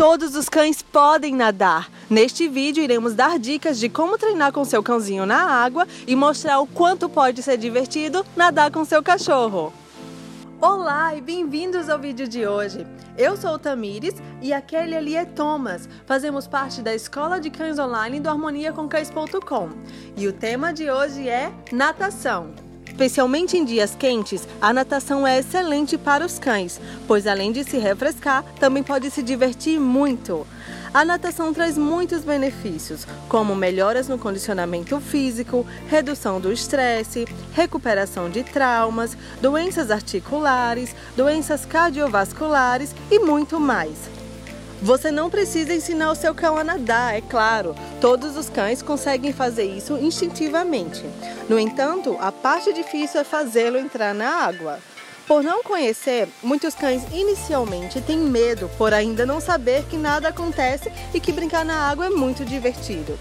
Todos os cães podem nadar. Neste vídeo iremos dar dicas de como treinar com seu cãozinho na água e mostrar o quanto pode ser divertido nadar com seu cachorro. Olá e bem-vindos ao vídeo de hoje. Eu sou o Tamires e aquele ali é Thomas. Fazemos parte da Escola de Cães Online do harmoniacomcães.com. E o tema de hoje é natação. Especialmente em dias quentes, a natação é excelente para os cães, pois além de se refrescar, também pode se divertir muito. A natação traz muitos benefícios, como melhoras no condicionamento físico, redução do estresse, recuperação de traumas, doenças articulares, doenças cardiovasculares e muito mais. Você não precisa ensinar o seu cão a nadar, é claro. Todos os cães conseguem fazer isso instintivamente. No entanto, a parte difícil é fazê-lo entrar na água. Por não conhecer, muitos cães inicialmente têm medo por ainda não saber que nada acontece e que brincar na água é muito divertido.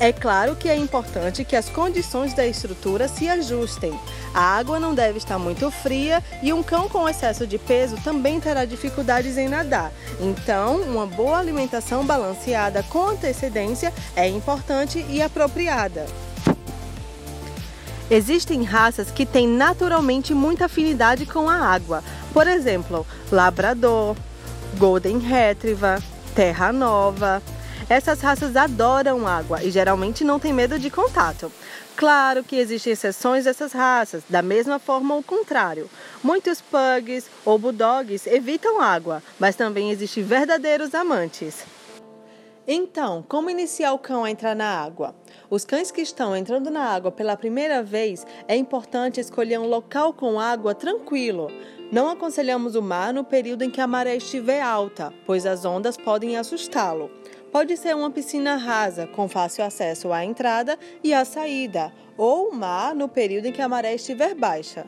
É claro que é importante que as condições da estrutura se ajustem. A água não deve estar muito fria e um cão com excesso de peso também terá dificuldades em nadar. Então, uma boa alimentação balanceada com antecedência é importante e apropriada. Existem raças que têm naturalmente muita afinidade com a água. Por exemplo, Labrador, Golden Retriever, Terra Nova, essas raças adoram água e geralmente não têm medo de contato. Claro que existem exceções dessas raças, da mesma forma o contrário. Muitos pugs ou bulldogs evitam água, mas também existem verdadeiros amantes. Então, como iniciar o cão a entrar na água? Os cães que estão entrando na água pela primeira vez, é importante escolher um local com água tranquilo. Não aconselhamos o mar no período em que a maré estiver alta, pois as ondas podem assustá-lo. Pode ser uma piscina rasa, com fácil acesso à entrada e à saída, ou mar no período em que a maré estiver baixa.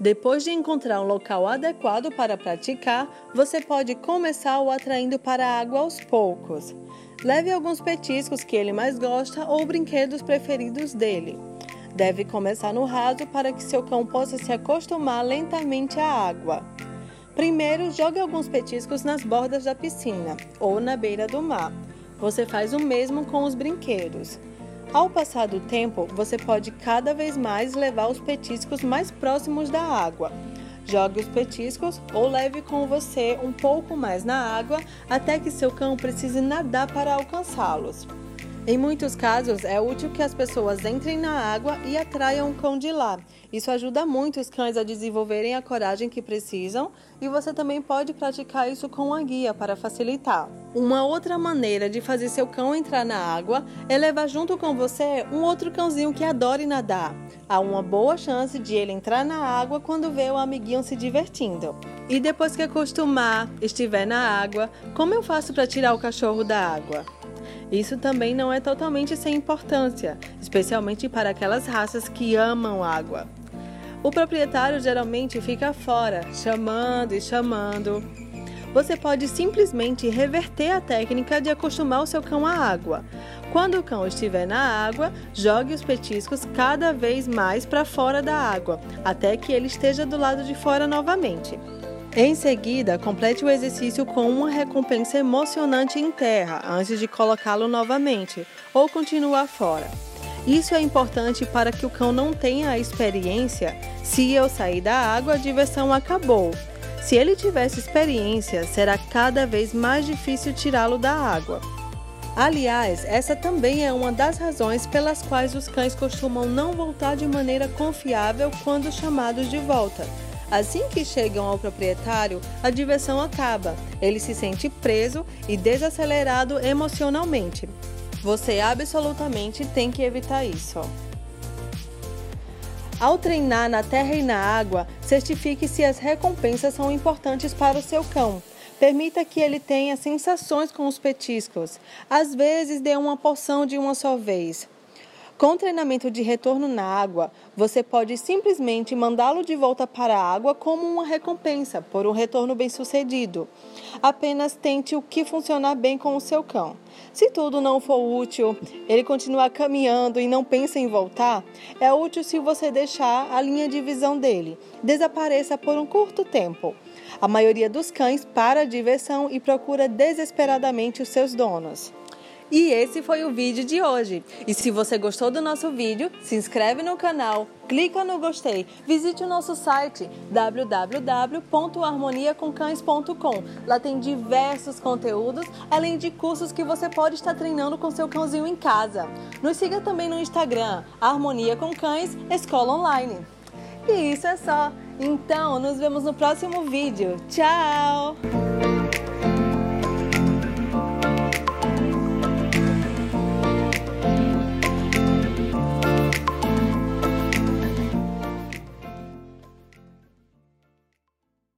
Depois de encontrar um local adequado para praticar, você pode começar o atraindo para a água aos poucos. Leve alguns petiscos que ele mais gosta ou brinquedos preferidos dele. Deve começar no raso para que seu cão possa se acostumar lentamente à água. Primeiro, jogue alguns petiscos nas bordas da piscina ou na beira do mar. Você faz o mesmo com os brinquedos. Ao passar do tempo, você pode cada vez mais levar os petiscos mais próximos da água. Jogue os petiscos ou leve com você um pouco mais na água até que seu cão precise nadar para alcançá-los. Em muitos casos, é útil que as pessoas entrem na água e atraiam o cão de lá. Isso ajuda muito os cães a desenvolverem a coragem que precisam e você também pode praticar isso com a guia para facilitar. Uma outra maneira de fazer seu cão entrar na água é levar junto com você um outro cãozinho que adore nadar. Há uma boa chance de ele entrar na água quando vê o amiguinho se divertindo. E depois que acostumar, estiver na água, como eu faço para tirar o cachorro da água? Isso também não é totalmente sem importância, especialmente para aquelas raças que amam água. O proprietário geralmente fica fora, chamando e chamando. Você pode simplesmente reverter a técnica de acostumar o seu cão à água. Quando o cão estiver na água, jogue os petiscos cada vez mais para fora da água, até que ele esteja do lado de fora novamente. Em seguida, complete o exercício com uma recompensa emocionante em terra antes de colocá-lo novamente ou continuar fora. Isso é importante para que o cão não tenha a experiência: se eu sair da água, a diversão acabou. Se ele tivesse experiência, será cada vez mais difícil tirá-lo da água. Aliás, essa também é uma das razões pelas quais os cães costumam não voltar de maneira confiável quando chamados de volta Assim que chegam ao proprietário, a diversão acaba. Ele se sente preso e desacelerado emocionalmente. Você absolutamente tem que evitar isso. Ao treinar na terra e na água, certifique se as recompensas são importantes para o seu cão. Permita que ele tenha sensações com os petiscos. Às vezes, dê uma porção de uma só vez. Com treinamento de retorno na água, você pode simplesmente mandá-lo de volta para a água como uma recompensa por um retorno bem-sucedido. Apenas tente o que funcionar bem com o seu cão. Se tudo não for útil, ele continuar caminhando e não pensa em voltar, é útil se você deixar a linha de visão dele. Desapareça por um curto tempo. A maioria dos cães para a diversão e procura desesperadamente os seus donos. E esse foi o vídeo de hoje. E se você gostou do nosso vídeo, se inscreve no canal, clica no gostei, visite o nosso site www.harmoniacomcães.com. Lá tem diversos conteúdos, além de cursos que você pode estar treinando com seu cãozinho em casa. Nos siga também no Instagram, Harmonia com Cães Escola Online. E isso é só. Então, nos vemos no próximo vídeo. Tchau!